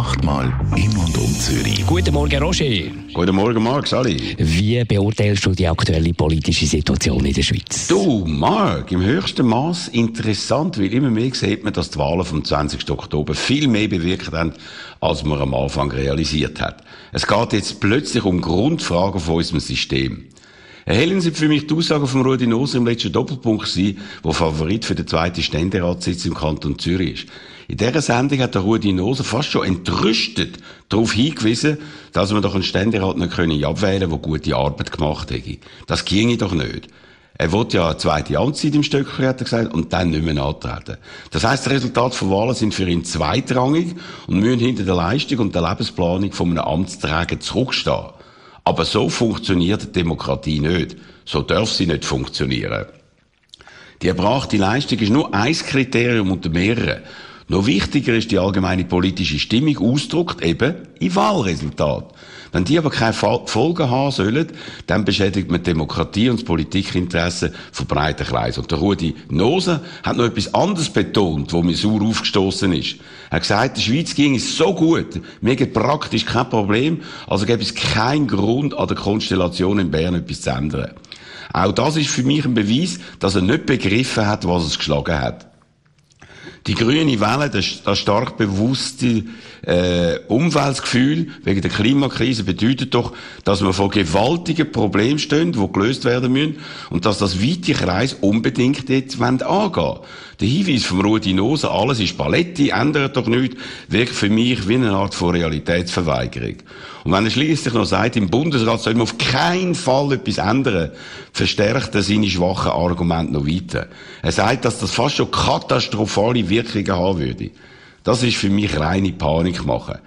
Achtmal im und um Zürich. Guten Morgen, Roger. Guten Morgen, Marc, Sali. Wie beurteilst du die aktuelle politische Situation in der Schweiz? Du, Marc, im höchsten Maß interessant, weil immer mehr sieht man, dass die Wahlen vom 20. Oktober viel mehr bewirkt haben, als man am Anfang realisiert hat. Es geht jetzt plötzlich um Grundfragen von unserem System. Erhellen Sie für mich die Aussage von Rudi Noser im letzten Doppelpunkt sein, wo Favorit für den zweiten Ständeratssitz im Kanton Zürich ist. In dieser Sendung hat der Rudi Noser fast schon entrüstet darauf hingewiesen, dass man doch einen Ständerat nicht können abwählen der gute Arbeit gemacht hätte. Das ginge doch nicht. Er wollte ja eine zweite Amtszeit im Stöckchen, hat er gesagt, und dann nicht mehr antreten. Das heisst, die Resultate von Wahlen sind für ihn zweitrangig und müssen hinter der Leistung und der Lebensplanung von einem Amtsträger zurückstehen. Aber so funktioniert Demokratie nicht. So darf sie nicht funktionieren. Die erbrachte Leistung ist nur ein Kriterium unter mehreren. Noch wichtiger ist die allgemeine politische Stimmung, ausdruckt eben im Wahlresultat. Wenn die aber keine Folgen haben sollen, dann beschädigt man die Demokratie und das Politikinteresse von breiten Kreisen. Und der Rudi Nose hat noch etwas anderes betont, wo mir sauer aufgestoßen ist. Er hat gesagt, der Schweiz ging es so gut, mir geht praktisch kein Problem, also gäbe es keinen Grund, an der Konstellation in Bern etwas zu ändern. Auch das ist für mich ein Beweis, dass er nicht begriffen hat, was es geschlagen hat. Die grüne Welle, das, das stark bewusste äh, Umweltgefühl wegen der Klimakrise bedeutet doch, dass wir vor gewaltigen Problemen stehen, die gelöst werden müssen und dass das weite Kreis unbedingt jetzt angehen. Der Hinweis vom Rudi Nose, alles ist Paletti, ändert doch nichts, wirkt für mich wie eine Art von Realitätsverweigerung. Und wenn er schließlich noch sagt, im Bundesrat soll man auf keinen Fall etwas ändern, verstärkt er seine schwachen Argumente noch weiter. Er sagt, dass das fast schon katastrophale Wirkungen haben würde. Das ist für mich reine Panik machen.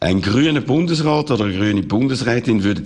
Ein grüner Bundesrat oder eine grüne Bundesrätin würde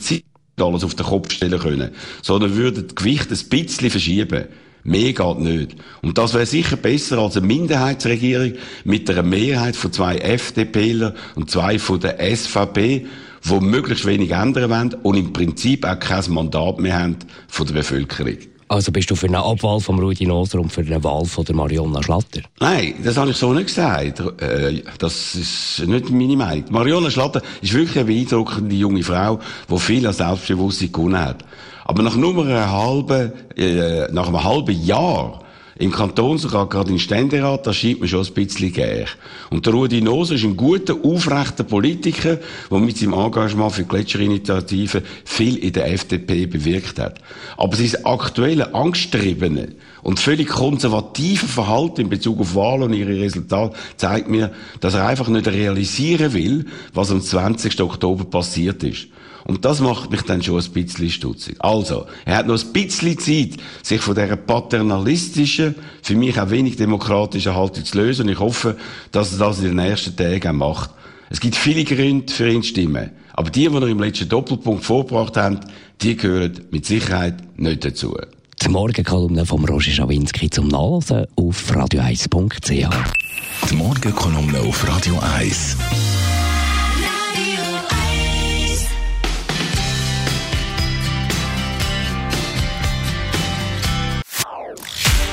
alles auf den Kopf stellen können, sondern würde das Gewicht ein bisschen verschieben. Mehr geht nicht. Und das wäre sicher besser als eine Minderheitsregierung mit einer Mehrheit von zwei FDPler und zwei von der SVP, die möglichst wenig ändern wollen und im Prinzip auch kein Mandat mehr haben von der Bevölkerung. Also bist du für eine Abwahl von Rudi Noser und für eine Wahl von der Marionna Schlatter? Nein, das habe ich so nicht gesagt. Äh, das ist nicht meine Meinung. Marionna Schlatter ist wirklich eine beeindruckende junge Frau, die viel an Selbstbewusstsein gewonnen hat. Aber nach nur einem halben, äh, nach einem halben Jahr im Kantonsrat, gerade im Ständerat, das scheint mir schon ein bisschen gäch. Und der Rudi Nose ist ein guter, aufrechter Politiker, der mit seinem Engagement für die Gletscherinitiative viel in der FDP bewirkt hat. Aber sein aktuelle, angsttriebene und völlig konservative Verhalten in Bezug auf Wahlen und ihre Resultate zeigt mir, dass er einfach nicht realisieren will, was am 20. Oktober passiert ist. Und das macht mich dann schon ein bisschen stutzig. Also, er hat noch ein bisschen Zeit, sich von dieser paternalistischen, für mich auch wenig demokratischen Haltung zu lösen. Und ich hoffe, dass er das in den nächsten Tagen auch macht. Es gibt viele Gründe für ihn zu stimmen. Aber die, die er im letzten Doppelpunkt vorgebracht haben, die gehören mit Sicherheit nicht dazu. Die Morgenkolumne von Roger Schawinski zum Nachlesen auf radio1.ch. Die Morgenkolumne auf Radio 1.